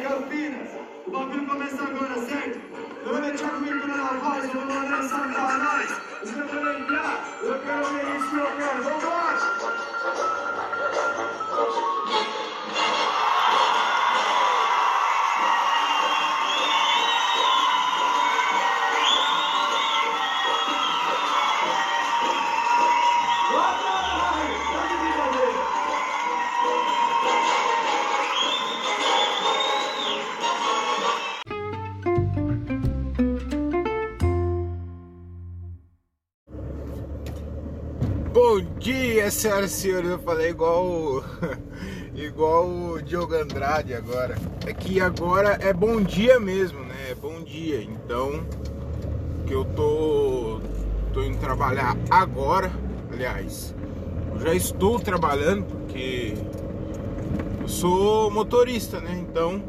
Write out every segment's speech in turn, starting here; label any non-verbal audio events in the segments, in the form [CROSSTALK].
Campinas. O bagulho começa agora, certo? Meu nome é Thiago na voz, eu vou mandar Satanás. Os meus quero entrar, eu quero ver isso, eu quero. Vambora! Senhoras e senhores. Eu falei igual o, [LAUGHS] igual o Diogo Andrade agora. É que agora é bom dia mesmo, né? É bom dia. Então, que eu tô tô indo trabalhar agora, aliás, eu já estou trabalhando porque eu sou motorista, né? Então,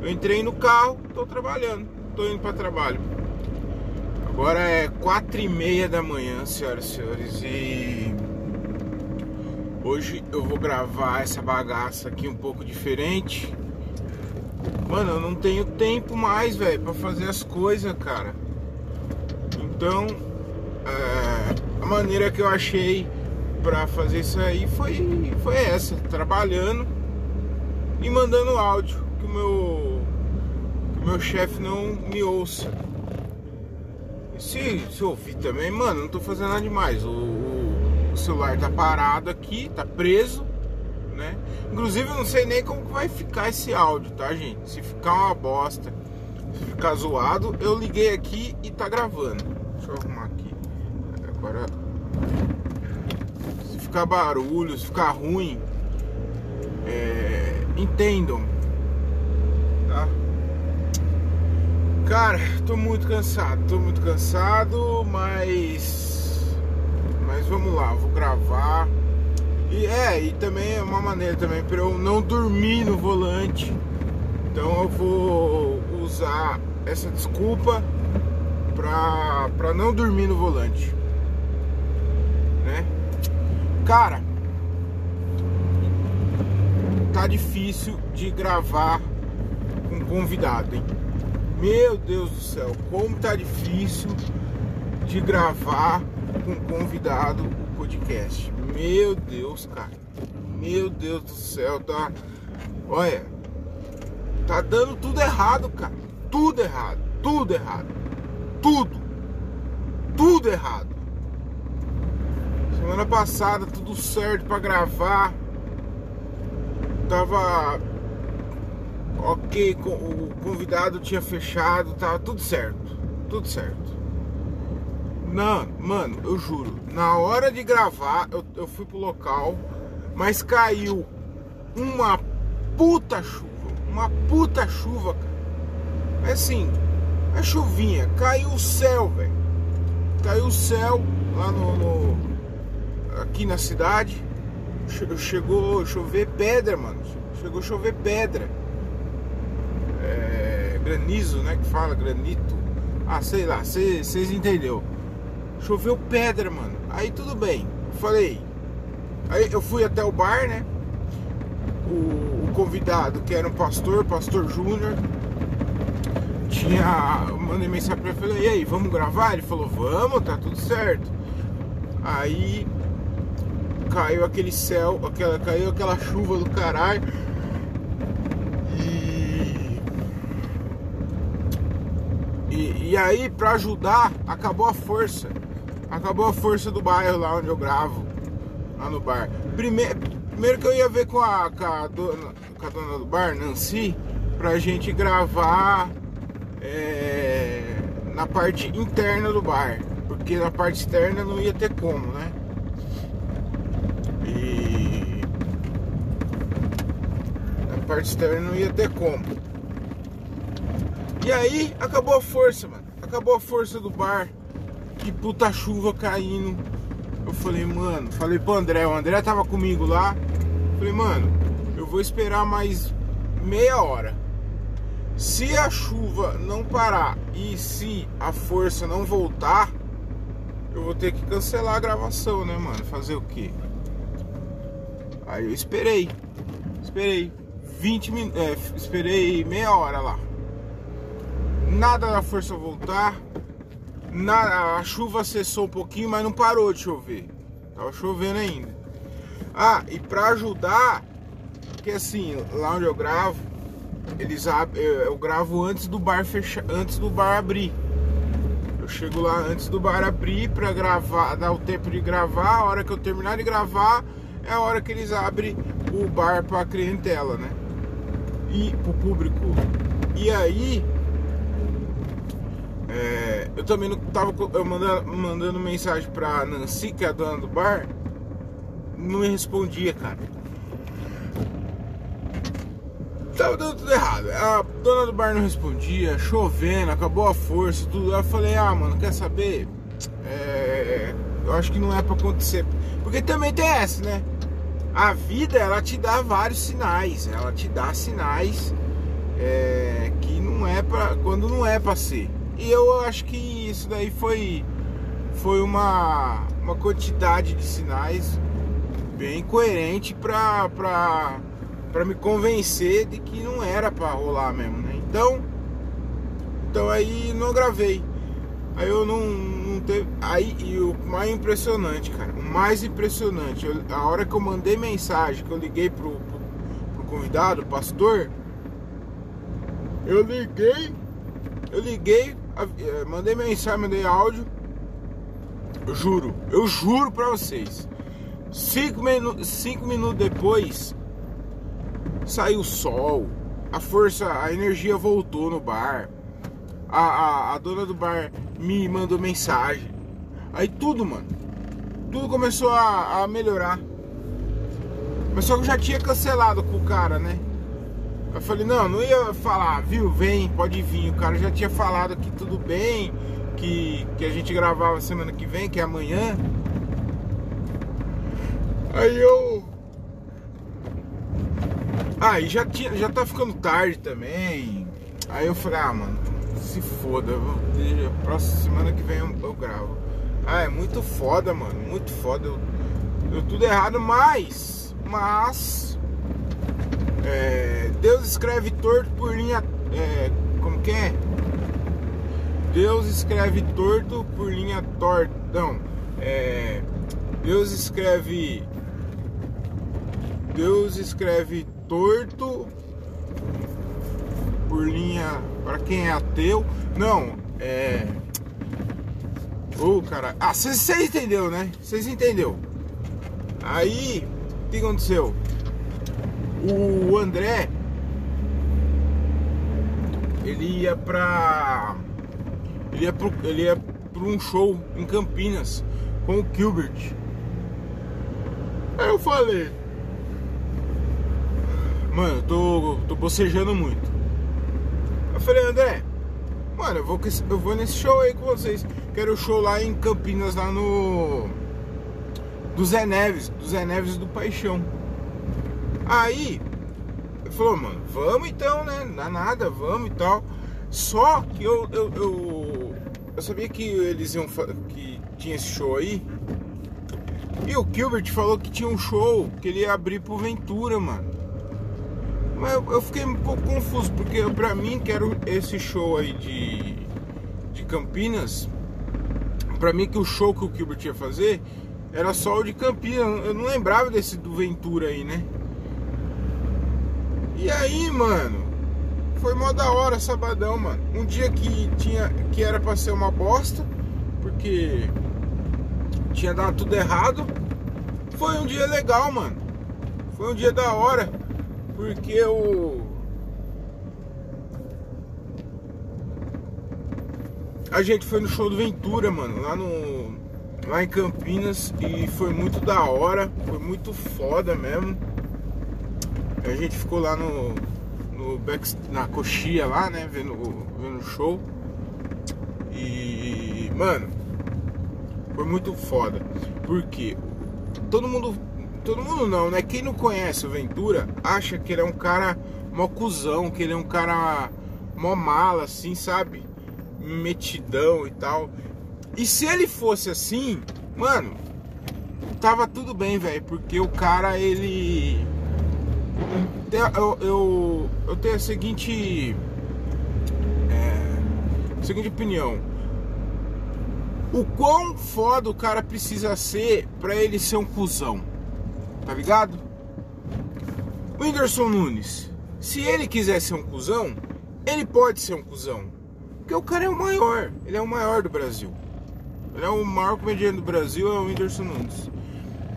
eu entrei no carro, tô trabalhando, tô indo para trabalho. Agora é quatro e meia da manhã, senhoras e senhores, e hoje eu vou gravar essa bagaça aqui um pouco diferente. Mano, eu não tenho tempo mais, velho, para fazer as coisas, cara. Então, é, a maneira que eu achei para fazer isso aí foi, foi essa, trabalhando e mandando áudio, que o meu, que o meu chefe não me ouça. Se, se ouvir também, mano, não tô fazendo nada demais. O celular tá parado aqui, tá preso, né? Inclusive eu não sei nem como que vai ficar esse áudio, tá, gente? Se ficar uma bosta, se ficar zoado, eu liguei aqui e tá gravando. Deixa eu arrumar aqui. Agora. Se ficar barulho, se ficar ruim, é, entendam, tá? Cara, tô muito cansado, tô muito cansado, mas. Mas vamos lá, vou gravar. E é, e também é uma maneira também para eu não dormir no volante. Então eu vou usar essa desculpa pra, pra não dormir no volante. Né? Cara, tá difícil de gravar com convidado, hein? Meu Deus do céu, como tá difícil de gravar com convidado o podcast. Meu Deus, cara. Meu Deus do céu, tá. Olha, tá dando tudo errado, cara. Tudo errado, tudo errado. Tudo. Tudo errado. Semana passada tudo certo pra gravar. Tava ok, o convidado tinha fechado, tava tudo certo, tudo certo. Não, mano, eu juro, na hora de gravar, eu, eu fui pro local, mas caiu uma puta chuva, uma puta chuva, cara. Mas assim, a chuvinha, caiu o céu, velho. Caiu o céu lá no, no- aqui na cidade. Che- Chegou chover pedra, mano. Chegou chover pedra é, granizo, né? Que fala, granito. Ah, sei lá, vocês entendeu. Choveu pedra, mano. Aí tudo bem. Falei. Aí eu fui até o bar, né? O, o convidado, que era um pastor, pastor Júnior. Tinha. Mandei mensagem pra ele falei, e aí, vamos gravar? Ele falou, vamos, tá tudo certo. Aí caiu aquele céu, aquela, caiu aquela chuva do caralho. E, e, aí, pra ajudar, acabou a força. Acabou a força do bairro lá onde eu gravo. Lá no bar. Primeiro, primeiro que eu ia ver com a, com a, dona, com a dona do bar, Nancy, pra gente gravar é, na parte interna do bar. Porque na parte externa não ia ter como, né? E na parte externa não ia ter como. E aí acabou a força, mano. Acabou a força do bar. Que puta chuva caindo. Eu falei, mano, falei pro André, o André tava comigo lá. Falei, mano, eu vou esperar mais meia hora. Se a chuva não parar e se a força não voltar, eu vou ter que cancelar a gravação, né, mano? Fazer o quê? Aí eu esperei. Esperei. 20 min... É, esperei meia hora lá. Nada da força voltar. Na, a chuva cessou um pouquinho, mas não parou de chover. Tava chovendo ainda. Ah, e para ajudar, que assim, lá onde eu gravo, eles ab... eu gravo antes do bar fechar, antes do bar abrir. Eu chego lá antes do bar abrir para gravar, dar o tempo de gravar. A hora que eu terminar de gravar é a hora que eles abrem o bar para clientela, né? E pro público. E aí é, eu também não tava eu mandando, mandando mensagem pra Nancy, que é a dona do bar, não me respondia, cara. Tava dando tudo errado. A dona do bar não respondia, chovendo, acabou a força, tudo. Eu falei, ah, mano, quer saber? É, eu acho que não é pra acontecer. Porque também tem essa, né? A vida, ela te dá vários sinais. Ela te dá sinais é, que não é pra. Quando não é pra ser. E eu acho que isso daí foi, foi uma, uma quantidade de sinais bem coerente pra, pra me convencer de que não era pra rolar mesmo, né? Então, então aí não gravei. Aí eu não, não teve. Aí e o mais impressionante, cara, o mais impressionante, eu, a hora que eu mandei mensagem, que eu liguei pro, pro, pro convidado, o pastor, eu liguei, eu liguei, mandei mensagem, mandei áudio. Eu juro, eu juro pra vocês. Cinco, minu cinco minutos depois, saiu o sol, a força, a energia voltou no bar. A, a, a dona do bar me mandou mensagem. Aí tudo, mano. Tudo começou a, a melhorar. Mas só que eu já tinha cancelado com o cara, né? Eu falei, não, não ia falar, viu, vem, pode vir. O cara já tinha falado que tudo bem, que, que a gente gravava semana que vem, que é amanhã. Aí eu. Aí ah, já, tinha, já tá ficando tarde também. Aí eu falei, ah, mano, se foda, eu, próxima semana que vem eu, eu, gravo. Ah, é muito foda, mano, muito foda. Eu, deu tudo errado, mas. Mas é, Deus escreve torto por linha. É, como que é? Deus escreve torto por linha torta. Não. É, Deus escreve. Deus escreve torto por linha. Para quem é ateu. Não. É. Ô, oh, cara. Ah, vocês entendeu, né? Vocês entendeu? Aí, o que aconteceu? O André ele ia pra ele ia pro, ele ia pra um show em Campinas com o Gilbert. Aí eu falei, mano, tô, tô bocejando muito. Eu falei, André, mano, eu vou, eu vou nesse show aí com vocês. Quero o show lá em Campinas, lá no. Do Zé Neves, do Zé Neves do Paixão. Aí, falou, mano, vamos então, né? Dá nada, vamos e tal. Só que eu, eu, eu, eu sabia que eles iam que tinha esse show aí. E o Gilbert falou que tinha um show que ele ia abrir pro Ventura, mano. Mas eu, eu fiquei um pouco confuso, porque pra mim que era esse show aí de, de Campinas, pra mim que o show que o Gilbert ia fazer era só o de Campinas. Eu não lembrava desse do Ventura aí, né? E aí, mano, foi mó da hora sabadão, mano. Um dia que tinha que era pra ser uma bosta, porque tinha dado tudo errado. Foi um dia legal, mano. Foi um dia da hora, porque o a gente foi no show do Ventura, mano, lá no lá em Campinas e foi muito da hora, foi muito foda mesmo. A gente ficou lá no, no back, na coxia lá, né? Vendo, o show. E, mano, foi muito foda. Porque todo mundo. Todo mundo não, né? Quem não conhece o Ventura acha que ele é um cara mó cuzão, que ele é um cara mó mala, assim, sabe? Metidão e tal. E se ele fosse assim, mano, tava tudo bem, velho. Porque o cara, ele eu, eu, eu tenho a seguinte. É, seguinte opinião. O quão foda o cara precisa ser pra ele ser um cuzão? Tá ligado? O Whindersson Nunes, se ele quiser ser um cuzão, ele pode ser um cuzão. Porque o cara é o maior, ele é o maior do Brasil. Ele é o maior comediante do Brasil, é o Whindersson Nunes.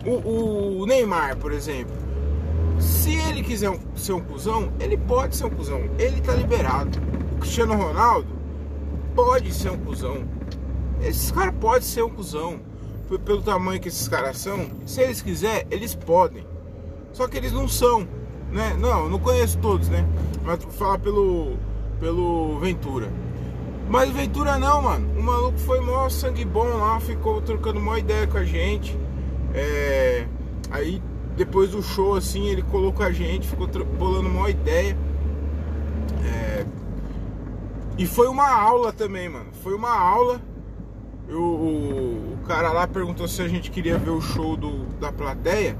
O, o Neymar, por exemplo, se ele quiser ser um cuzão, ele pode ser um cuzão. Ele tá liberado. O Cristiano Ronaldo pode ser um cuzão. Esses caras podem ser um cuzão. Pelo tamanho que esses caras são. Se eles quiserem, eles podem. Só que eles não são. Né? Não, não conheço todos, né? Mas vou falar pelo, pelo Ventura. Mas Ventura não, mano. O maluco foi mó sangue bom lá, ficou trocando uma ideia com a gente. É... Aí depois do show, assim, ele colocou a gente, ficou bolando uma ideia. É... E foi uma aula também, mano. Foi uma aula. Eu, o, o, cara lá perguntou se a gente queria ver o show do, da plateia.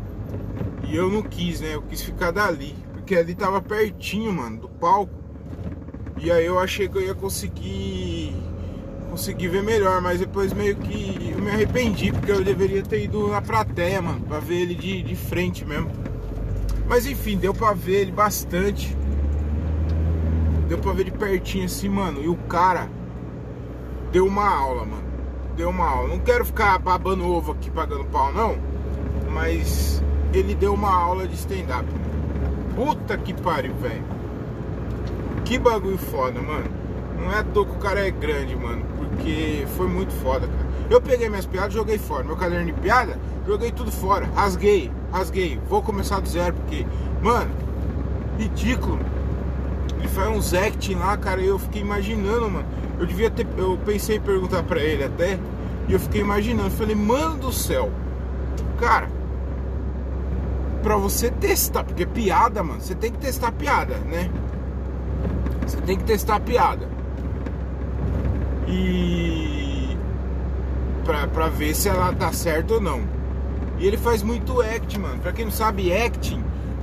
E eu não quis, né? Eu quis ficar dali. Porque ali tava pertinho, mano, do palco. E aí eu achei que eu ia conseguir consegui ver melhor, mas depois meio que eu me arrependi, porque eu deveria ter ido na plateia, mano, pra ver ele de, de frente mesmo. Mas enfim, deu pra ver ele bastante. Deu pra ver de pertinho assim, mano. E o cara deu uma aula, mano. Deu uma aula. Não quero ficar babando ovo aqui pagando pau, não. Mas ele deu uma aula de stand-up. Puta que pariu, velho. Que bagulho foda, mano. Não é à toa que o cara é grande, mano. Porque foi muito foda, cara. Eu peguei minhas piadas joguei fora. Meu caderno de piada, joguei tudo fora. Rasguei, rasguei. Vou começar do zero, porque, mano, ridículo. Ele faz uns acting lá, cara, e eu fiquei imaginando, mano. Eu devia ter. Eu pensei em perguntar pra ele até. E eu fiquei imaginando. Falei, mano do céu. Cara, pra você testar, porque piada, mano, você tem que testar piada, né? Você tem que testar piada e pra ver se ela tá certa ou não. E ele faz muito acting, mano. Pra quem não sabe, acting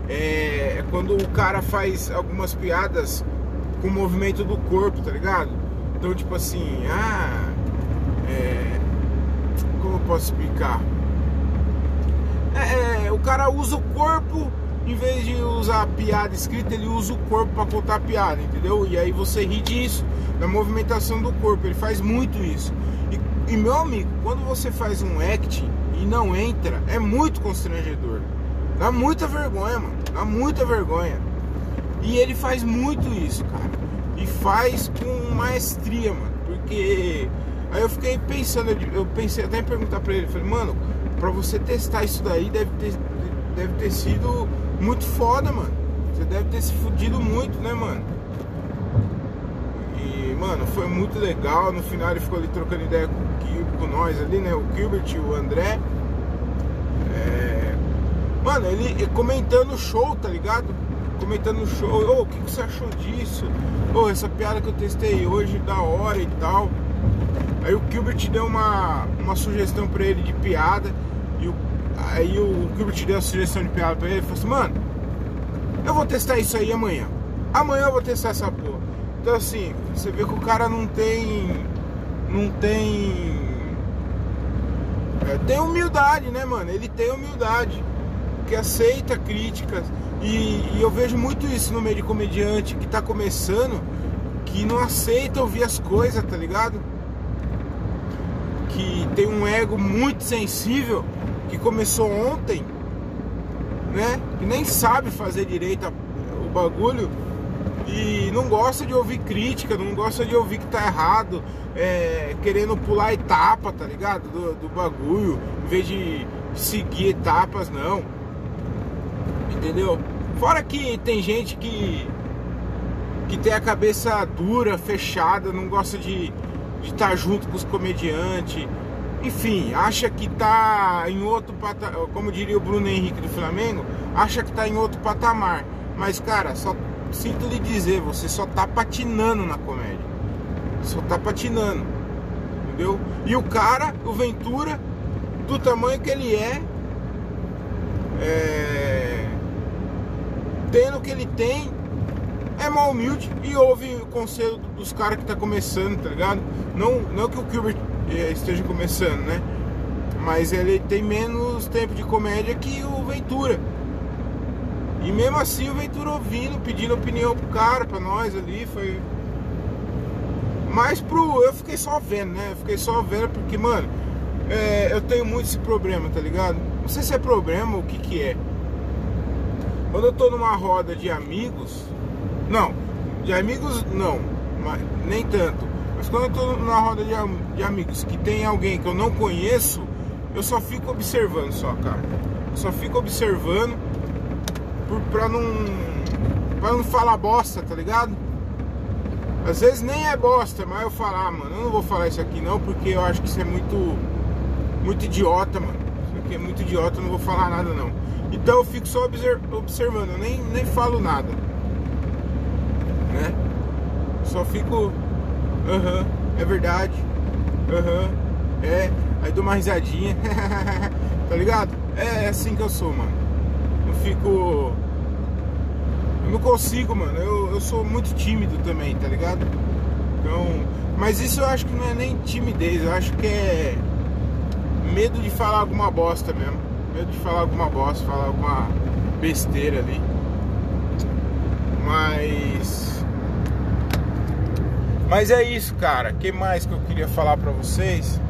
é, é quando o cara faz algumas piadas com o movimento do corpo, tá ligado? Então, tipo assim, ah, é, como eu posso explicar? É, é, o cara usa o corpo em vez de usar piada escrita, ele usa o corpo para contar piada, entendeu? E aí você ri disso, da movimentação do corpo, ele faz muito isso. E, e meu amigo, quando você faz um act e não entra, é muito constrangedor. Dá muita vergonha, mano. Dá muita vergonha. E ele faz muito isso, cara. E faz com maestria, mano. Porque aí eu fiquei pensando, eu pensei até em perguntar pra ele, falei, mano, pra você testar isso daí deve ter, deve ter sido muito foda, mano. Você deve ter se fudido muito, né, mano? E, mano, foi muito legal. No final ele ficou ali trocando ideia com, com nós ali, né? O Gilbert e o André. É... Mano, ele comentando o show, tá ligado? Comentando o show. Ô, oh, o que, que, você achou disso? Ô, oh, essa piada que eu testei hoje, da hora e tal. Aí o Gilbert deu uma, uma sugestão pra ele de piada. E o Aí o Gilbert deu a sugestão de piada pra ele e falou assim, mano, eu vou testar isso aí amanhã. Amanhã eu vou testar essa porra. Então assim, você vê que o cara não tem. Não tem. É, tem humildade, né, mano? Ele tem humildade. Que aceita críticas. E, e, eu vejo muito isso no meio de comediante que tá começando, que não aceita ouvir as coisas, tá ligado? Que tem um ego muito sensível que começou ontem, né? Que nem sabe fazer direito o bagulho e não gosta de ouvir crítica, não gosta de ouvir que tá errado, é, querendo pular etapa, tá ligado? Do, do bagulho, em vez de seguir etapas, não. Entendeu? Fora que tem gente que que tem a cabeça dura, fechada, não gosta de estar tá junto com os comediantes, enfim, acha que tá em outro patamar, como diria o Bruno Henrique do Flamengo, acha que tá em outro patamar. Mas, cara, só sinto lhe dizer, você só tá patinando na comédia. Só tá patinando. Entendeu? E o cara, o Ventura, do tamanho que ele é, é tendo o que ele tem, é mal humilde e ouve o conselho dos caras que tá começando, tá ligado? Não, não que o Gilbert esteja começando, né? Mas ele tem menos tempo de comédia que o Ventura. E mesmo assim o Ventura ouvindo, pedindo opinião pro cara, pra nós ali, foi. Mas pro. Eu fiquei só vendo, né? Eu fiquei só vendo porque, mano, é, eu tenho muito esse problema, tá ligado? Não sei se é problema ou o que que é. Quando eu tô numa roda de amigos. Não, de amigos não, mas, nem tanto. Mas quando eu tô numa roda de, de amigos que tem alguém que eu não conheço, eu só fico observando só, cara. Eu só fico observando por, pra não. pra não falar bosta, tá ligado? Às vezes nem é bosta, mas eu falar, ah, mano, eu não vou falar isso aqui não, porque eu acho que isso é muito. muito idiota, mano. Isso aqui é muito idiota, eu não vou falar nada não. Então eu fico só observando, eu nem, nem falo nada. Né? Só fico. Aham, é verdade. Aham, é. Aí dou uma risadinha. [LAUGHS] tá ligado? É, é assim que eu sou, mano. Eu fico. Eu não consigo, mano. Eu, eu sou muito tímido também, tá ligado? Então. Mas isso eu acho que não é nem timidez, eu acho que é medo de falar alguma bosta mesmo. Medo de falar alguma bosta, falar alguma besteira ali. Mas. Mas é isso, cara. O que mais que eu queria falar pra vocês?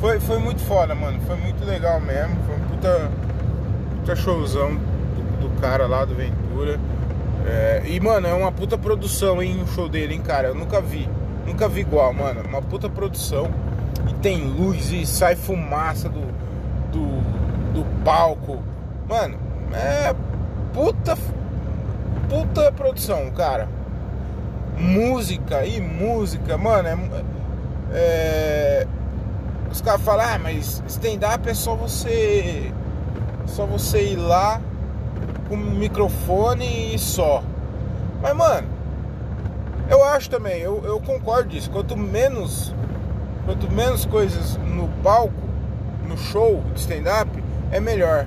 Foi, foi muito foda, mano. Foi muito legal mesmo. Foi um puta, puta showzão do, do cara lá do Ventura. É, e, mano, é uma puta produção, hein, o show dele, hein, cara. Eu nunca vi. Nunca vi igual, mano. Uma puta produção. E tem luz e sai fumaça do, do, do palco. Mano, é puta. Puta produção, cara. Música e música, mano, é. é os caras falam, ah, mas stand-up é só você. Só você ir lá com o microfone e só. Mas mano, eu acho também, eu, eu concordo disso. Quanto menos. Quanto menos coisas no palco, no show de stand-up, é melhor.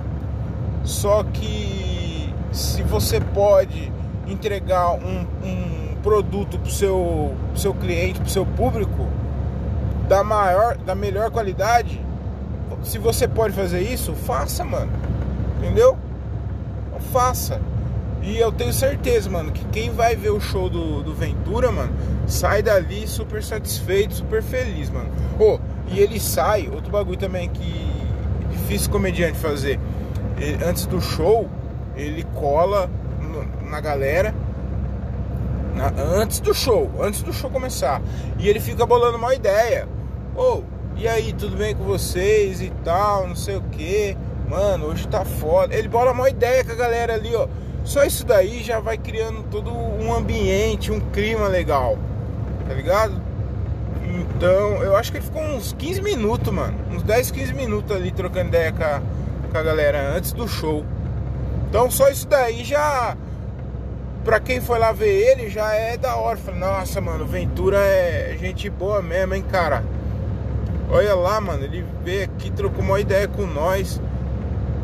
Só que se você pode entregar um, um produto pro seu, pro seu cliente, pro seu público, da maior, da melhor qualidade, se você pode fazer isso, faça, mano. Entendeu? Faça. E eu tenho certeza, mano, que quem vai ver o show do, do Ventura, mano, sai dali super satisfeito, super feliz, mano. Oh, e ele sai, outro bagulho também que é difícil comediante fazer. Ele, antes do show, ele cola no, na galera na, antes do show, antes do show começar. E ele fica bolando uma ideia. Ô, oh, e aí, tudo bem com vocês e tal, não sei o que. Mano, hoje tá foda. Ele bola uma ideia com a galera ali, ó. Só isso daí já vai criando todo um ambiente, um clima legal. Tá ligado? Então, eu acho que ele ficou uns 15 minutos, mano. Uns 10, 15 minutos ali trocando ideia com a, com a galera antes do show. Então, só isso daí já. Pra quem foi lá ver ele, já é da hora. Falei, nossa, mano, Ventura é gente boa mesmo, hein, cara. Olha lá, mano, ele veio aqui, trocou uma ideia com nós.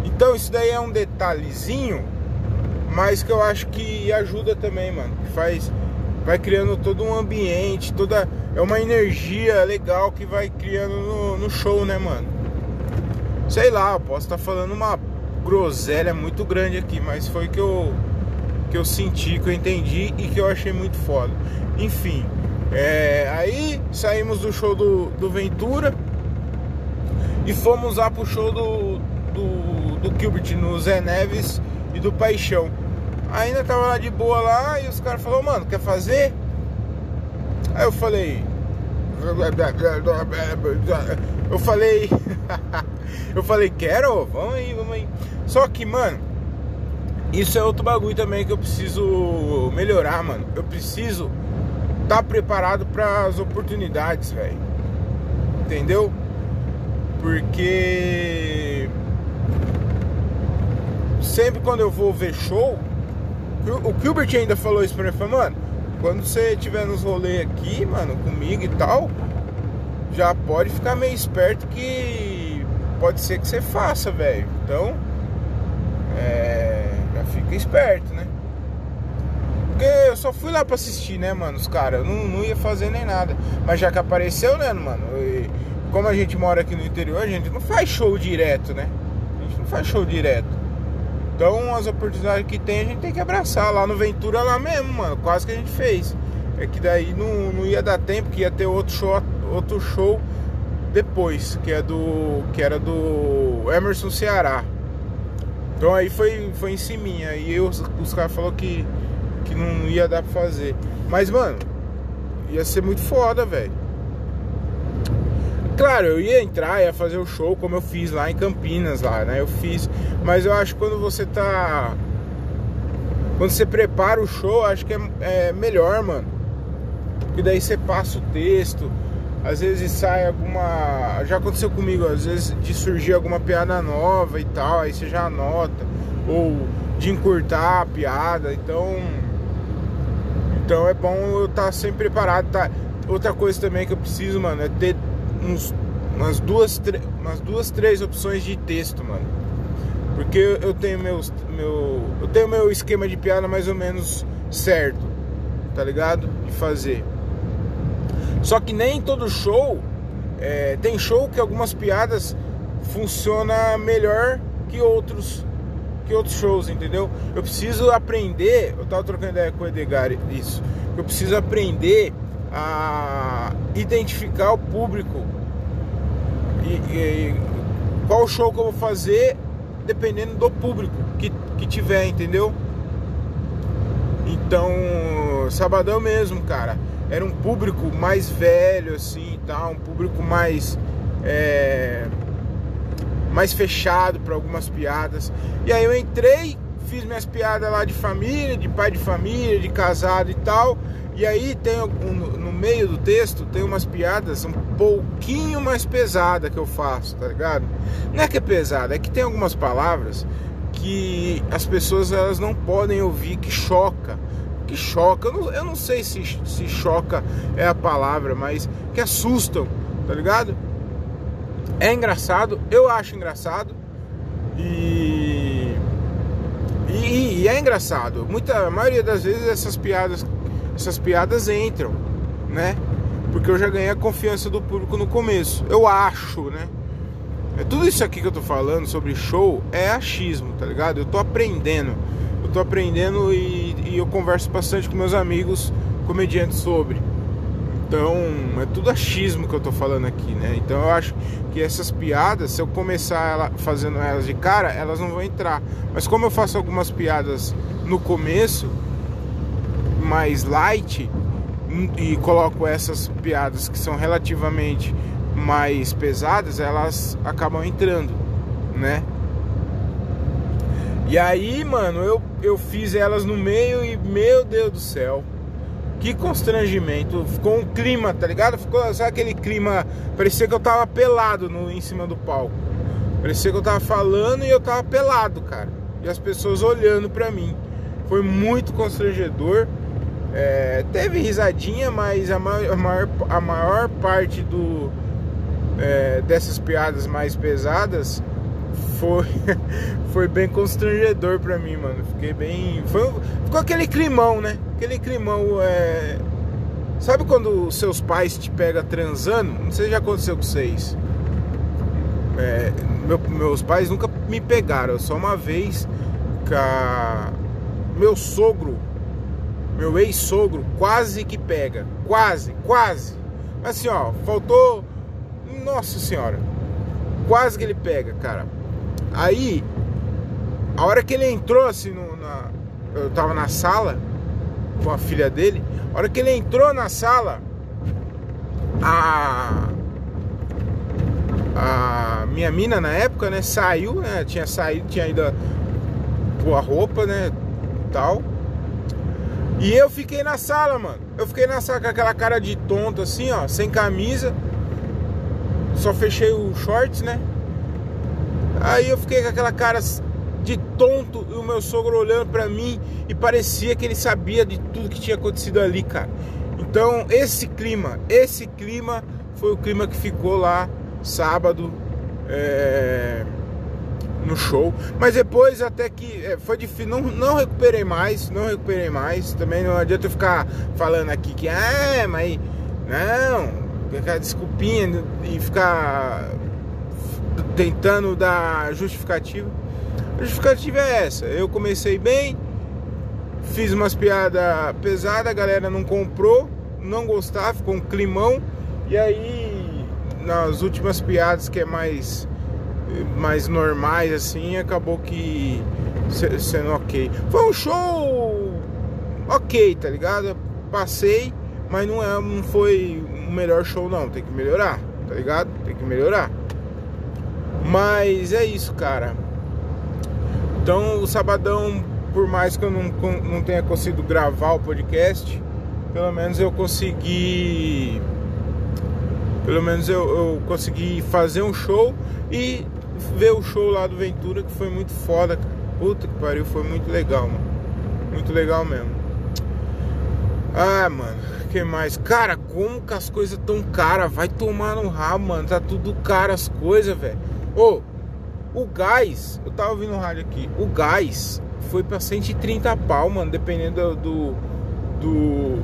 Então isso daí é um detalhezinho, mas que eu acho que ajuda também, mano. Que faz. Vai criando todo um ambiente, toda. É uma energia legal que vai criando no, no show, né, mano? Sei lá, eu posso estar tá falando uma groselha muito grande aqui, mas foi que eu que eu senti, que eu entendi e que eu achei muito foda. Enfim, é, aí saímos do show do, do Ventura e fomos lá pro show do, do, do Gilbert no Zé Neves e do Paixão. Ainda tava lá de boa lá e os caras falaram, mano, quer fazer? Aí eu falei. [LAUGHS] Eu falei. [LAUGHS] eu falei, quero, vamos aí, vamos aí. Só que, mano, isso é outro bagulho também que eu preciso melhorar, mano. Eu preciso tá preparado para as oportunidades, velho. Entendeu? Porque sempre quando eu vou ver show, o Gilbert ainda falou isso pra mim, falou, mano, quando você estiver nos rolês aqui, mano, comigo e tal, já pode ficar meio esperto que pode ser que você faça, velho. Então, é, fica esperto, né? só fui lá pra assistir, né, mano? Os caras, eu não, não ia fazer nem nada. Mas já que apareceu, né, mano? E como a gente mora aqui no interior, a gente não faz show direto, né? A gente não faz show direto. Então as oportunidades que tem, a gente tem que abraçar. Lá no Ventura lá mesmo, mano. Quase que a gente fez. É que daí não, não ia dar tempo, que ia ter outro show, outro show depois, que é do. que era do Emerson Ceará. Então aí foi, foi em cima. E os, os caras falaram que, que não ia dar pra fazer. Mas, mano, ia ser muito foda, velho. Claro, eu ia entrar, ia fazer o show como eu fiz lá em Campinas, lá, né? Eu fiz. Mas eu acho que quando você tá. Quando você prepara o show, acho que é, é melhor, mano. Porque daí você passa o texto. Às vezes sai alguma. Já aconteceu comigo, às vezes de surgir alguma piada nova e tal, aí você já anota. Ou de encurtar a piada. Então. Então é bom eu estar tá sempre preparado, tá? Outra coisa também que eu preciso, mano, é ter uns, umas, duas, umas duas, três opções de texto, mano. Porque eu tenho meus, meu, eu tenho meu esquema de piada mais ou menos certo, tá ligado? De fazer. Só que nem todo show é, tem show que algumas piadas funciona melhor que outros que outros shows, entendeu? Eu preciso aprender, eu tava trocando ideia com o Edgar isso. Eu preciso aprender a identificar o público e, e, qual show que eu vou fazer dependendo do público que, que tiver, entendeu? Então, sabadão mesmo, cara, era um público mais velho, assim, tá? um público mais é, mais fechado para algumas piadas. E aí eu entrei, fiz minhas piadas lá de família, de pai de família, de casado e tal. E aí tem no meio do texto tem umas piadas um pouquinho mais pesada que eu faço, tá ligado? Não é que é pesada, é que tem algumas palavras que as pessoas elas não podem ouvir, que choca, que choca. Eu não, eu não sei se, se choca é a palavra, mas que assustam, tá ligado? É engraçado, eu acho engraçado e e, e, é engraçado. Muita, a maioria das vezes essas piadas essas piadas entram, né? Porque eu já ganhei a confiança do público no começo. Eu acho, né? É tudo isso aqui que eu tô falando sobre show é achismo, tá ligado? Eu tô aprendendo. Eu tô aprendendo e, e eu converso bastante com meus amigos comediantes sobre. Então, é tudo achismo que eu tô falando aqui, né? Então eu acho que essas piadas, se eu começar ela, fazendo elas de cara, elas não vão entrar. Mas como eu faço algumas piadas no começo, mais light e coloco essas piadas que são relativamente mais pesadas, elas acabam entrando, né? E aí, mano, eu, eu fiz elas no meio e, meu Deus do céu, que constrangimento. Ficou um clima, tá ligado? Ficou, sabe aquele clima? Parecia que eu tava pelado no, em cima do palco. Parecia que eu tava falando e eu tava pelado, cara. E as pessoas olhando pra mim. Foi muito constrangedor. É, teve risadinha, mas a maior, a maior, a maior parte do, é, dessas piadas mais pesadas foi, [LAUGHS] foi bem constrangedor pra mim, mano. Fiquei bem. Foi, ficou aquele climão, né? Aquele climão. É... Sabe quando seus pais te pegam transando? Não sei se já aconteceu com vocês. É, meu, meus pais nunca me pegaram, só uma vez. Meu sogro meu ex-sogro quase que pega. Quase, quase. Assim, ó, faltou. Nossa senhora. Quase que ele pega, cara. Aí, a hora que ele entrou assim no, na. Eu tava na sala com a filha dele. A hora que ele entrou na sala, a. A minha mina na época, né, saiu, né? Tinha saído, tinha ido pôr a roupa, né? Tal. E eu fiquei na sala, mano. Eu fiquei na sala com aquela cara de tonto assim, ó, sem camisa. Só fechei o shorts, né? Aí eu fiquei com aquela cara de tonto e o meu sogro olhando para mim e parecia que ele sabia de tudo que tinha acontecido ali, cara. Então, esse clima, esse clima foi o clima que ficou lá sábado. É... no show. Mas depois até que é, foi difícil, não, não recuperei mais, não recuperei mais. Também não adianta eu ficar falando aqui que ah, mas não, ficar desculpinha e ficar tentando dar justificativa. A justificativa é essa. Eu comecei bem, fiz umas piadas pesadas, a galera não comprou, não gostava, ficou um climão. E aí, nas últimas piadas que é mais mais normais assim, acabou que sendo ok. Foi um show ok, tá ligado? Passei, mas não é, não foi o melhor show não, tem que melhorar, tá ligado? Tem que melhorar. Mas é isso, cara. Então o sabadão, por mais que eu não, não tenha conseguido gravar o podcast, pelo menos eu consegui. Pelo menos eu, eu consegui fazer um show e ver o show lá do Ventura que foi muito foda, cara. Puta que pariu, foi muito legal, mano. Muito legal mesmo. Ah, mano, que mais? Cara, como que as coisas tão caras? Vai tomar no rabo, mano. Tá tudo caro as coisas, velho. Ô, o gás, eu tava ouvindo no rádio aqui. O gás foi pra 130 pau, mano, dependendo do, do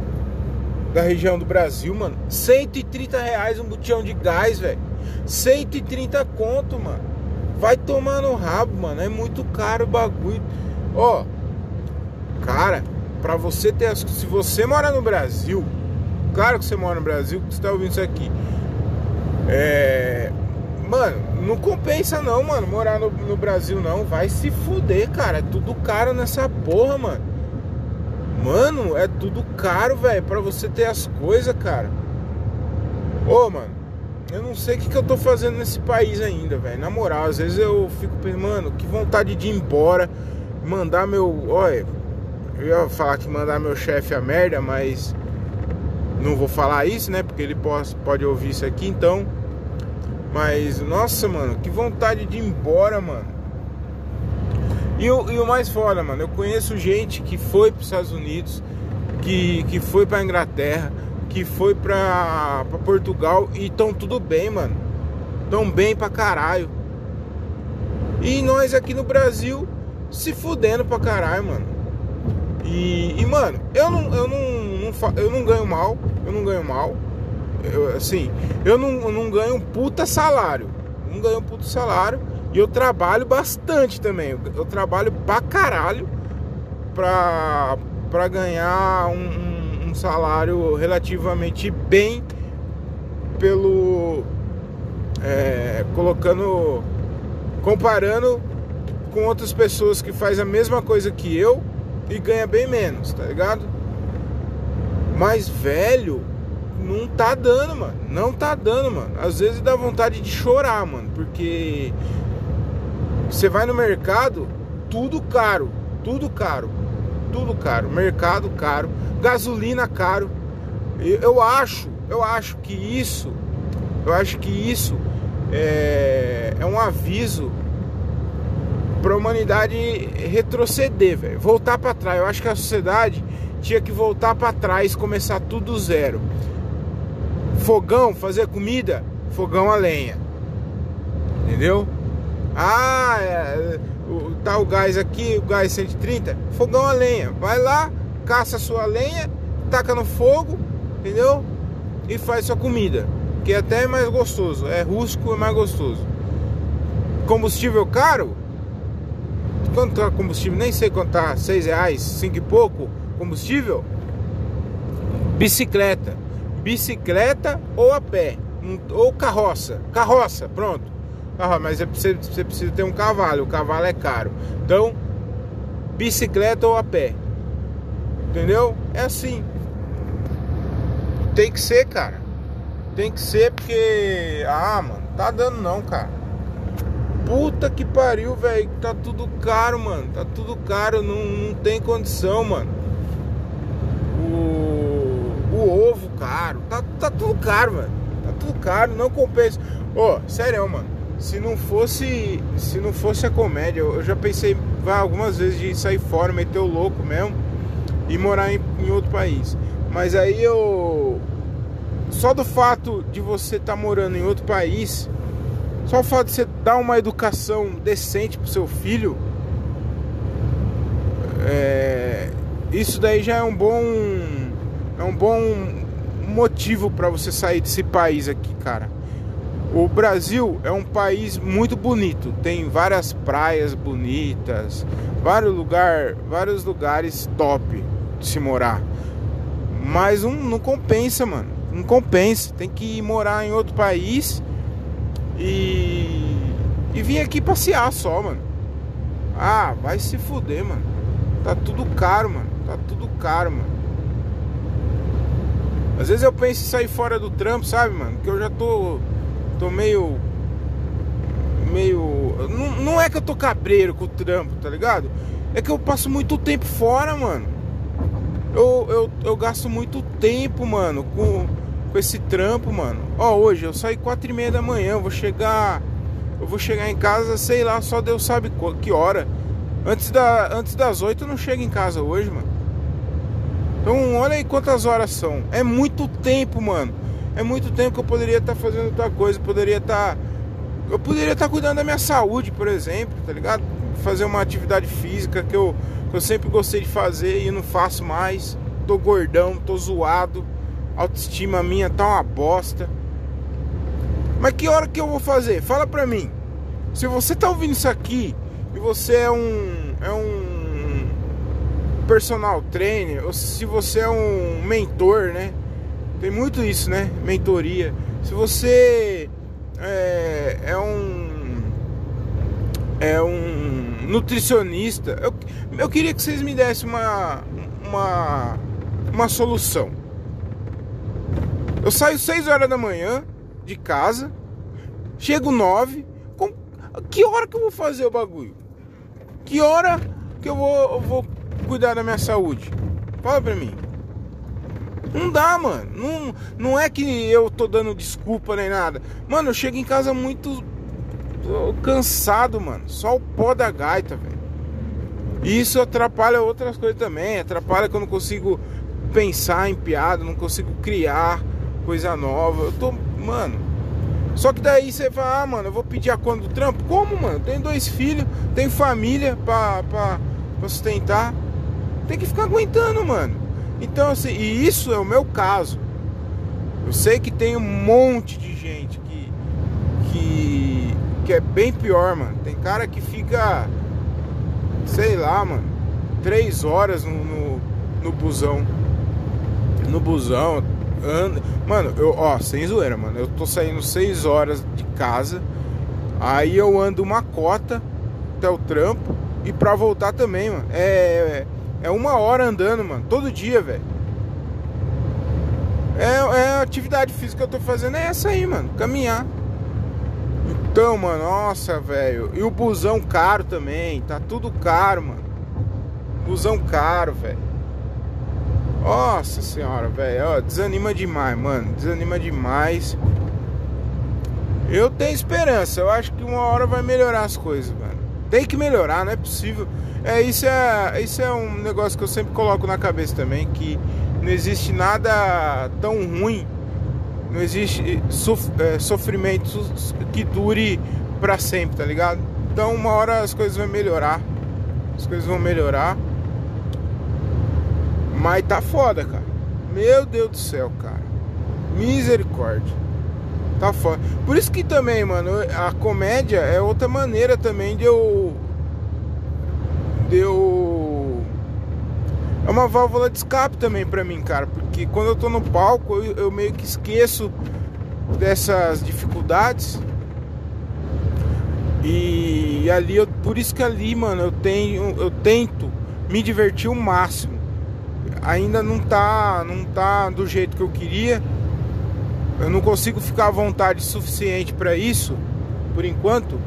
da região do Brasil, mano. 130 reais um botijão de gás, velho. 130 conto, mano. Vai tomar no rabo, mano. É muito caro o bagulho. Ó, cara, pra você ter as. Se você mora no Brasil, claro que você mora no Brasil, que você tá ouvindo isso aqui. É. Mano, não compensa não, mano, morar no, no Brasil não. Vai se fuder, cara. É tudo caro nessa porra, mano. Mano, é tudo caro, velho, pra você ter as coisas, cara. Ô, mano, eu não sei o que, que eu tô fazendo nesse país ainda, velho. Na moral, às vezes eu fico pensando, mano, que vontade de ir embora, mandar meu. Olha, eu ia falar que mandar meu chefe a merda, mas não vou falar isso, né? Porque ele pode, pode ouvir isso aqui, então. Mas, nossa, mano, que vontade de ir embora, mano. E o, e o mais foda, mano, eu conheço gente que foi para os Estados Unidos, que, que foi para Inglaterra que foi pra Portugal e tão tudo bem, mano. Tão bem pra caralho. E nós aqui no Brasil se fudendo pra caralho, mano. E, e mano, eu não, eu não, não, eu não ganho mal, eu não ganho mal. Eu, assim, eu não, eu não ganho um puta salário. Não ganho um puta salário. E eu trabalho bastante também. Eu, eu trabalho pra caralho pra, pra ganhar um salário relativamente bem pelo é, colocando comparando com outras pessoas que faz a mesma coisa que eu e ganha bem menos, tá ligado? Mas velho, não tá dando, mano. Não tá dando, mano. Às vezes dá vontade de chorar, mano, porque você vai no mercado, tudo caro, tudo caro tudo caro, mercado caro, gasolina caro. Eu acho, eu acho que isso, eu acho que isso é, é um aviso para a humanidade retroceder, velho, voltar para trás. Eu acho que a sociedade tinha que voltar para trás, começar tudo zero. Fogão, fazer comida, fogão a lenha, entendeu? Ah, é, tá o gás aqui, o gás 130, fogão a lenha. Vai lá, caça a sua lenha, taca no fogo, entendeu? E faz sua comida, que é até mais gostoso, é rústico e mais gostoso. Combustível caro? Quanto tá combustível? Nem sei quanto tá, 6 reais, 5 e pouco combustível? Bicicleta. Bicicleta ou a pé, ou carroça. Carroça, pronto ah, mas é você, você precisa ter um cavalo, o cavalo é caro. Então, bicicleta ou a pé. Entendeu? É assim. Tem que ser, cara. Tem que ser porque. Ah, mano, tá dando não, cara. Puta que pariu, velho. Tá tudo caro, mano. Tá tudo caro. Não, não tem condição, mano. O, o ovo caro. Tá, tá tudo caro, mano. Tá tudo caro. Não compensa. Ô, oh, sério, mano se não fosse se não fosse a comédia, eu já pensei algumas vezes de sair fora, meter o louco mesmo e morar em, em outro país. Mas aí eu só do fato de você estar tá morando em outro país, Só o fato de você dar uma educação decente pro seu filho, é, isso daí já é um bom é um bom motivo para você sair desse país aqui, cara. O Brasil é um país muito bonito, tem várias praias bonitas, vários, lugar, vários lugares top de se morar. Mas não, não compensa, mano. Não compensa. Tem que ir morar em outro país e, e vir aqui passear só, mano. Ah, vai se fuder, mano. Tá tudo caro, mano. Tá tudo caro, mano. Às vezes eu penso em sair fora do trampo, sabe, mano? Que eu já tô tô meio. meio. Não, não é que eu tô cabreiro com o trampo, tá ligado? É que eu passo muito tempo fora, mano. Eu, eu, eu gasto muito tempo, mano, com, com esse trampo, mano. Ó, hoje eu saí quatro e meia da manhã, vou chegar. Eu vou chegar em casa, sei lá, só Deus sabe que hora. Antes, da, antes das oito eu não chego em casa hoje, mano. Então olha aí quantas horas são. É muito tempo, mano. É muito tempo que eu poderia estar tá fazendo outra coisa, poderia estar. Tá, eu poderia estar tá cuidando da minha saúde, por exemplo, tá ligado? Fazer uma atividade física que eu, que eu sempre gostei de fazer e não faço mais. Tô gordão, tô zoado. Autoestima minha tá uma bosta. Mas que hora que eu vou fazer? Fala pra mim. Se você tá ouvindo isso aqui e você é um. É um personal trainer, ou se você é um mentor, né? Tem muito isso, né? Mentoria. Se você é, é um é um nutricionista, eu, eu queria que vocês me dessem uma uma uma solução. Eu saio 6 horas da manhã de casa, chego 9, com, que hora que eu vou fazer o bagulho? Que hora que eu vou, eu vou cuidar da minha saúde? Fala pra mim. Não dá, mano. Não, não é que eu tô dando desculpa nem nada. Mano, eu chego em casa muito cansado, mano. Só o pó da gaita, velho. Isso atrapalha outras coisas também. Atrapalha que eu não consigo pensar em piada, não consigo criar coisa nova. Eu tô, mano. Só que daí você fala, ah, mano, eu vou pedir a conta do trampo. Como, mano? Tenho dois filhos, tenho família pra, pra, pra sustentar. Tem que ficar aguentando, mano. Então, assim, e isso é o meu caso. Eu sei que tem um monte de gente que, que, que é bem pior, mano. Tem cara que fica, sei lá, mano, três horas no, no, no busão. No busão. Anda. Mano, eu, ó, sem zoeira, mano. Eu tô saindo seis horas de casa. Aí eu ando uma cota até o trampo. E pra voltar também, mano. É. é é uma hora andando, mano. Todo dia, velho. É, é a atividade física que eu tô fazendo é essa aí, mano. Caminhar. Então, mano, nossa, velho. E o busão caro também. Tá tudo caro, mano. Busão caro, velho. Nossa senhora, velho. Desanima demais, mano. Desanima demais. Eu tenho esperança. Eu acho que uma hora vai melhorar as coisas, mano. Tem que melhorar, não é possível. É, isso é, isso é um negócio que eu sempre coloco na cabeça também, que não existe nada tão ruim, não existe sof é, sofrimento que dure para sempre, tá ligado? Então uma hora as coisas vão melhorar, as coisas vão melhorar, mas tá foda, cara. Meu Deus do céu, cara. Misericórdia. Tá foda. Por isso que também, mano, a comédia é outra maneira também de eu deu. É uma válvula de escape também pra mim, cara. Porque quando eu tô no palco, eu, eu meio que esqueço dessas dificuldades. E ali, eu, por isso que ali, mano, eu tenho, eu tento me divertir o máximo. Ainda não tá, não tá do jeito que eu queria. Eu não consigo ficar à vontade suficiente para isso, por enquanto.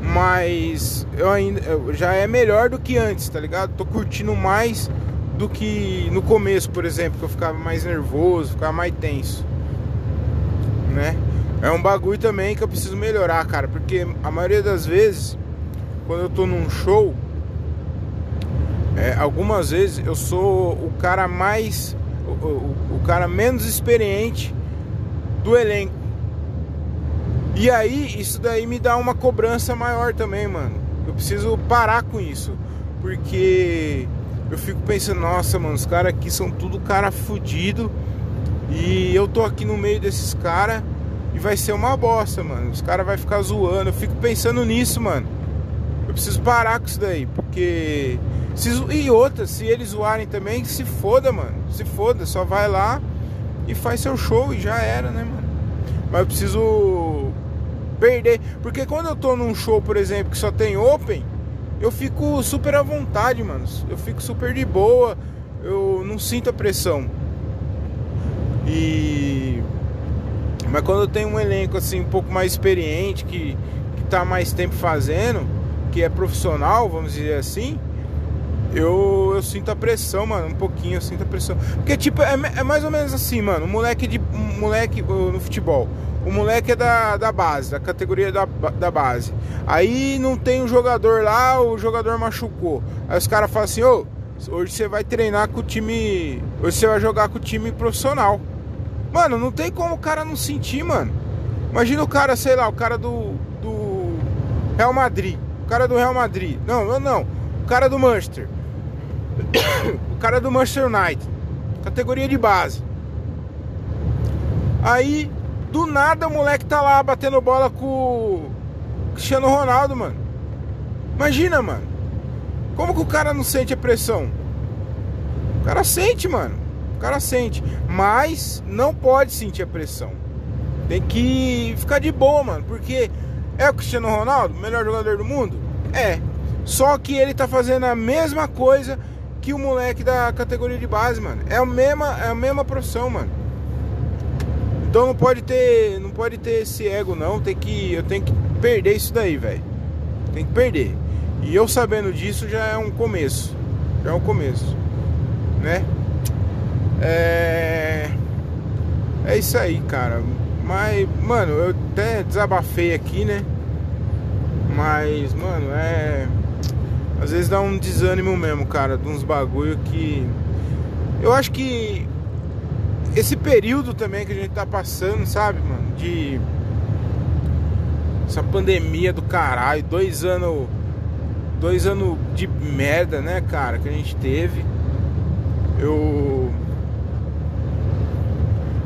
Mas eu ainda eu, já é melhor do que antes, tá ligado? Tô curtindo mais do que no começo, por exemplo, que eu ficava mais nervoso, ficava mais tenso. Né? É um bagulho também que eu preciso melhorar, cara, porque a maioria das vezes, quando eu tô num show, é, algumas vezes eu sou o cara mais. O, o, o cara menos experiente do elenco. E aí, isso daí me dá uma cobrança maior também, mano. Eu preciso parar com isso. Porque eu fico pensando, nossa, mano, os caras aqui são tudo cara fudido. E eu tô aqui no meio desses caras e vai ser uma bosta, mano. Os caras vão ficar zoando. Eu fico pensando nisso, mano. Eu preciso parar com isso daí, porque. E outra, se eles zoarem também, se foda, mano. Se foda, só vai lá e faz seu show e já era, né, mano? Mas eu preciso perder. Porque quando eu tô num show, por exemplo, que só tem open, eu fico super à vontade, mano. Eu fico super de boa. Eu não sinto a pressão. E. Mas quando eu tenho um elenco assim um pouco mais experiente, que, que tá mais tempo fazendo, que é profissional, vamos dizer assim, eu, eu sinto a pressão, mano, um pouquinho, eu sinto a pressão. Porque, tipo, é, é mais ou menos assim, mano, um moleque de. Um moleque no futebol. O moleque é da, da base, da categoria da, da base. Aí não tem um jogador lá, o jogador machucou. Aí os caras falam assim, ô, hoje você vai treinar com o time. Hoje você vai jogar com o time profissional. Mano, não tem como o cara não sentir, mano. Imagina o cara, sei lá, o cara do, do Real Madrid. O cara do Real Madrid. Não, não, não. O cara do Manchester. [COUGHS] o cara do Manchester United. Categoria de base. Aí, do nada, o moleque tá lá batendo bola com o Cristiano Ronaldo, mano. Imagina, mano. Como que o cara não sente a pressão? O cara sente, mano. O cara sente. Mas não pode sentir a pressão. Tem que ficar de boa, mano. Porque é o Cristiano Ronaldo, melhor jogador do mundo? É. Só que ele tá fazendo a mesma coisa que o moleque da categoria de base, mano. É a mesma, é a mesma profissão, mano. Então não pode ter, não pode ter esse ego não, tem que eu tenho que perder isso daí, velho. Tem que perder. E eu sabendo disso já é um começo. Já é um começo, né? É É isso aí, cara. Mas, mano, eu até desabafei aqui, né? Mas, mano, é às vezes dá um desânimo mesmo, cara, de uns bagulho que. Eu acho que esse período também que a gente tá passando, sabe, mano? De. Essa pandemia do caralho, dois anos. Dois anos de merda, né, cara, que a gente teve. Eu.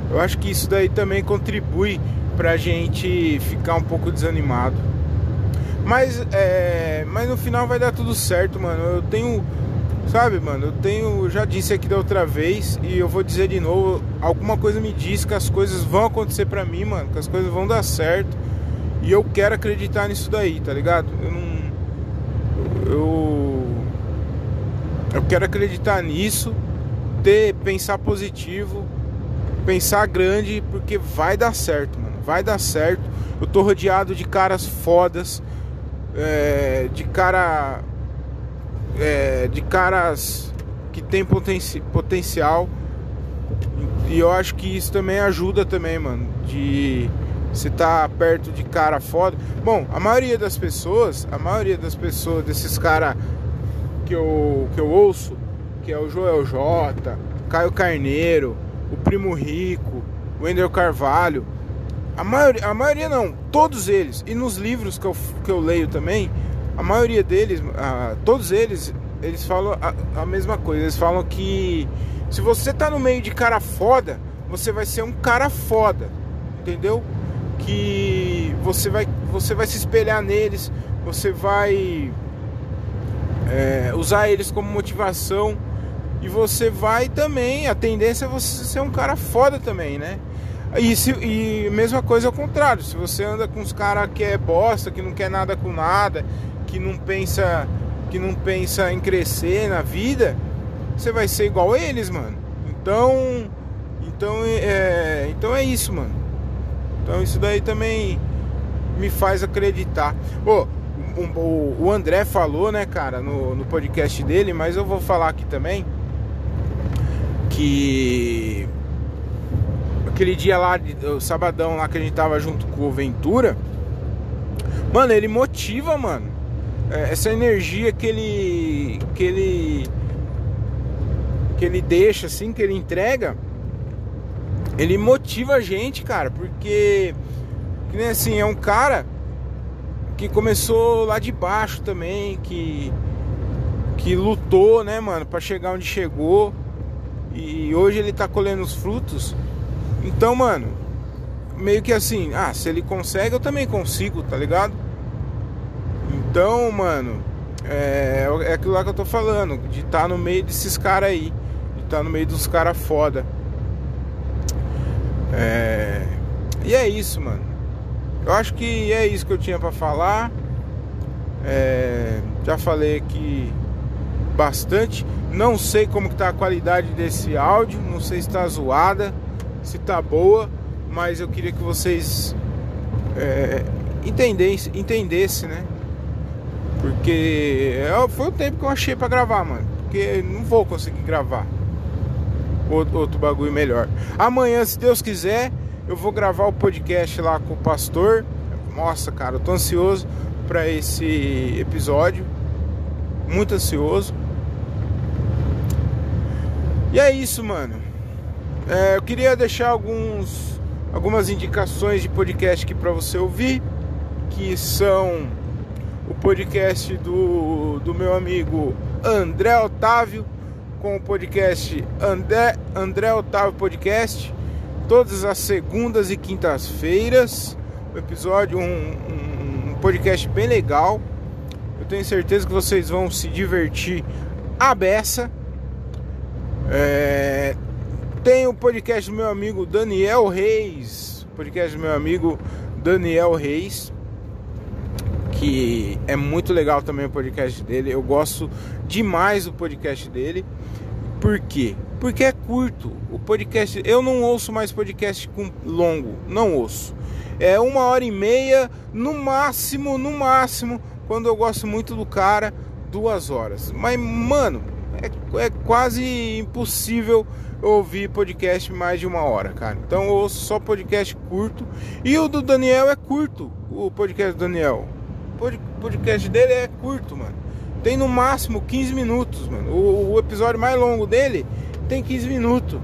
Eu acho que isso daí também contribui pra gente ficar um pouco desanimado. Mas, é, mas no final vai dar tudo certo, mano. Eu tenho, sabe, mano, eu tenho, já disse aqui da outra vez e eu vou dizer de novo, alguma coisa me diz que as coisas vão acontecer pra mim, mano, que as coisas vão dar certo. E eu quero acreditar nisso daí, tá ligado? Eu não eu eu quero acreditar nisso, ter pensar positivo, pensar grande, porque vai dar certo, mano. Vai dar certo. Eu tô rodeado de caras fodas é, de cara é, de caras que tem potenci potencial e eu acho que isso também ajuda também, mano, de você tá perto de cara foda. Bom, a maioria das pessoas, a maioria das pessoas desses cara que eu que eu ouço, que é o Joel J, Caio Carneiro, o Primo Rico, o Wendel Carvalho, a maioria, a maioria não, todos eles. E nos livros que eu, que eu leio também, a maioria deles, todos eles, eles falam a, a, mesma coisa. Eles falam que se você tá no meio de cara foda, você vai ser um cara foda. Entendeu? Que você vai, você vai se espelhar neles, você vai é, usar eles como motivação. E você vai também, a tendência é você ser um cara foda também, né? E, se, e mesma coisa ao contrário, se você anda com os caras que é bosta, que não quer nada com nada, que não pensa que não pensa em crescer na vida, você vai ser igual eles, mano. Então, então é, então é isso, mano. Então isso daí também me faz acreditar. Pô, o, o André falou, né, cara, no, no podcast dele, mas eu vou falar aqui também que aquele dia lá, o sabadão lá que a gente tava junto com o Ventura, mano, ele motiva, mano. É, essa energia que ele. que ele. que ele deixa, assim, que ele entrega, ele motiva a gente, cara, porque Que nem assim, é um cara que começou lá de baixo também, que que lutou, né, mano, para chegar onde chegou. E hoje ele tá colhendo os frutos. Então, mano, meio que assim, ah, se ele consegue, eu também consigo, tá ligado? Então, mano, é, é aquilo lá que eu tô falando, de estar tá no meio desses caras aí, de estar tá no meio dos caras foda. É, e é isso, mano. Eu acho que é isso que eu tinha para falar. É, já falei aqui bastante. Não sei como que tá a qualidade desse áudio, não sei se tá zoada, se tá boa, mas eu queria que vocês é, entendessem, entendesse, né? Porque é, foi o tempo que eu achei para gravar, mano. Porque não vou conseguir gravar outro, outro bagulho melhor. Amanhã, se Deus quiser, eu vou gravar o podcast lá com o pastor. Nossa, cara, eu tô ansioso para esse episódio. Muito ansioso. E é isso, mano. É, eu queria deixar alguns, algumas indicações de podcast aqui para você ouvir, que são o podcast do, do meu amigo André Otávio, com o podcast André, André Otávio Podcast, todas as segundas e quintas-feiras. Um episódio, um, um, um podcast bem legal. Eu tenho certeza que vocês vão se divertir a beça. É, tem o podcast do meu amigo Daniel Reis. Podcast do meu amigo Daniel Reis. Que é muito legal também o podcast dele. Eu gosto demais do podcast dele. Por quê? Porque é curto. O podcast. Eu não ouço mais podcast com longo. Não ouço. É uma hora e meia, no máximo, no máximo, quando eu gosto muito do cara, duas horas. Mas, mano, é, é quase impossível ouvir podcast mais de uma hora, cara. Então eu ouço só podcast curto. E o do Daniel é curto, o podcast do Daniel. O podcast dele é curto, mano. Tem no máximo 15 minutos, mano. O, o episódio mais longo dele tem 15 minutos.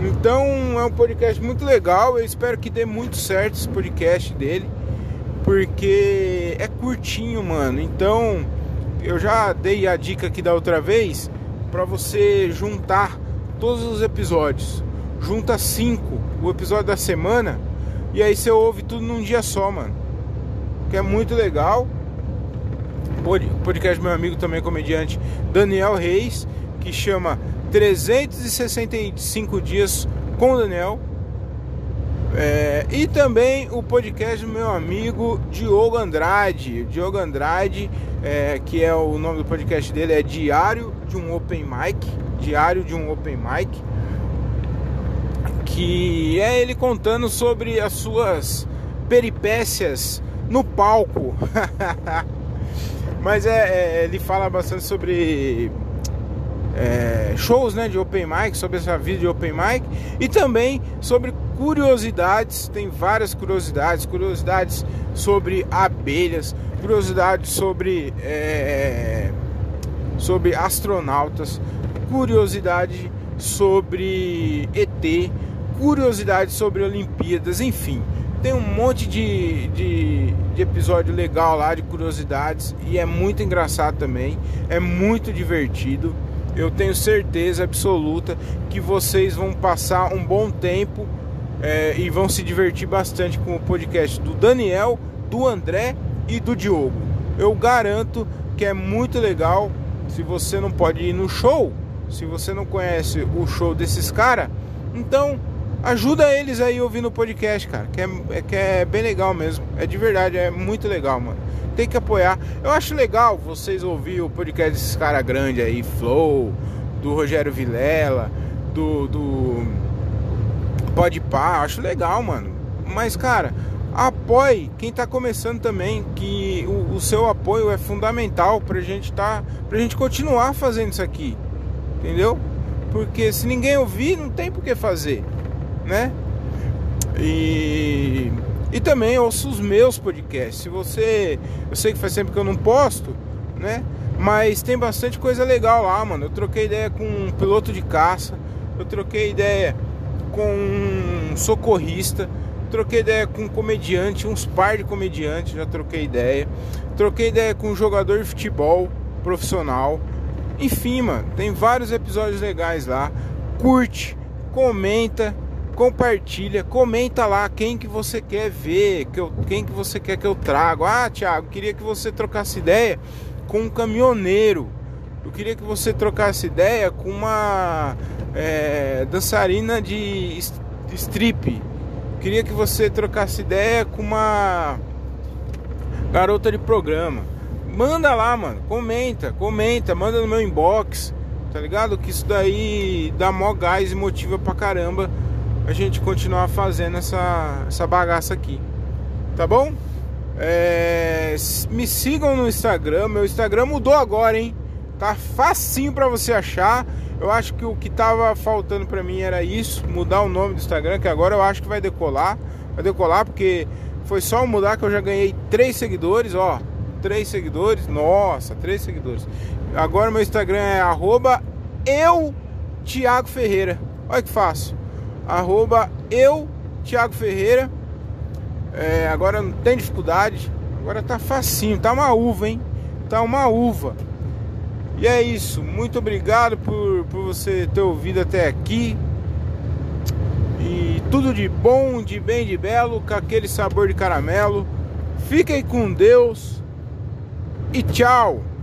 Então é um podcast muito legal. Eu espero que dê muito certo esse podcast dele. Porque é curtinho, mano. Então eu já dei a dica aqui da outra vez para você juntar todos os episódios. Junta cinco, o episódio da semana, e aí você ouve tudo num dia só, mano. Que é muito legal. Podcast do meu amigo também comediante Daniel Reis, que chama 365 dias com o Daniel. É, e também o podcast do meu amigo Diogo Andrade. Diogo Andrade, é, que é o nome do podcast dele, é Diário de um Open Mic. Diário de um Open Mic. Que é ele contando sobre as suas peripécias no palco. [LAUGHS] Mas é, é, ele fala bastante sobre é, shows né, de open mic, sobre essa vida de open mic e também sobre curiosidades. Tem várias curiosidades, curiosidades sobre abelhas, curiosidades sobre é, sobre astronautas, curiosidade sobre ET, curiosidade sobre Olimpíadas, enfim. Tem um monte de, de, de, episódio legal lá, de curiosidades, e é muito engraçado também, é muito divertido eu tenho certeza absoluta que vocês vão passar um bom tempo é, e vão se divertir bastante com o podcast do Daniel, do André e do Diogo. Eu garanto que é muito legal. Se você não pode ir no show, se você não conhece o show desses caras, então ajuda eles aí ouvindo o podcast, cara. Que é, é, que é bem legal mesmo. É de verdade, é muito legal, mano tem que apoiar. Eu acho legal vocês ouvir o podcast desses caras grandes aí, Flow, do Rogério Vilela, do, do Podpah, acho legal, mano. Mas, cara, apoie quem tá começando também, que o, o seu apoio é fundamental pra gente tá, pra gente continuar fazendo isso aqui. Entendeu? Porque se ninguém ouvir, não tem por que fazer, né? E e também ouço os meus podcasts. Se você. Eu sei que faz tempo que eu não posto, né? Mas tem bastante coisa legal lá, mano. Eu troquei ideia com um piloto de caça. Eu troquei ideia com um socorrista. troquei ideia com um comediante, uns par de comediantes, já troquei ideia. Troquei ideia com um jogador de futebol profissional. Enfim, mano, tem vários episódios legais lá. Curte, comenta, compartilha, comenta lá quem que você quer ver, que eu, quem que você quer que eu trago. Ah, Thiago, queria que você trocasse ideia com um caminhoneiro. Eu queria que você trocasse ideia com uma é, dançarina de strip. Queria que você trocasse ideia com uma garota de programa. Manda lá, mano. Comenta, comenta, manda no meu inbox. Tá ligado? Que isso daí dá mó gás e motiva pra caramba a gente continuar fazendo essa, essa bagaça aqui. Tá bom? É, me sigam no Instagram. Meu Instagram mudou agora, hein? Tá facinho para você achar. Eu acho que o que tava faltando para mim era isso, mudar o nome do Instagram, que agora eu acho que vai decolar. Vai decolar porque foi só mudar que eu já ganhei três seguidores, ó. Três seguidores. Nossa, três seguidores. Agora meu Instagram é arroba eu Thiago Ferreira. Olha que fácil. Arroba eu Thiago Ferreira. É, agora não tem dificuldade. Agora tá facinho. Tá uma uva, hein? Tá uma uva. E é isso. Muito obrigado por, por você ter ouvido até aqui. E tudo de bom, de bem, de belo, com aquele sabor de caramelo. Fiquem com Deus e tchau!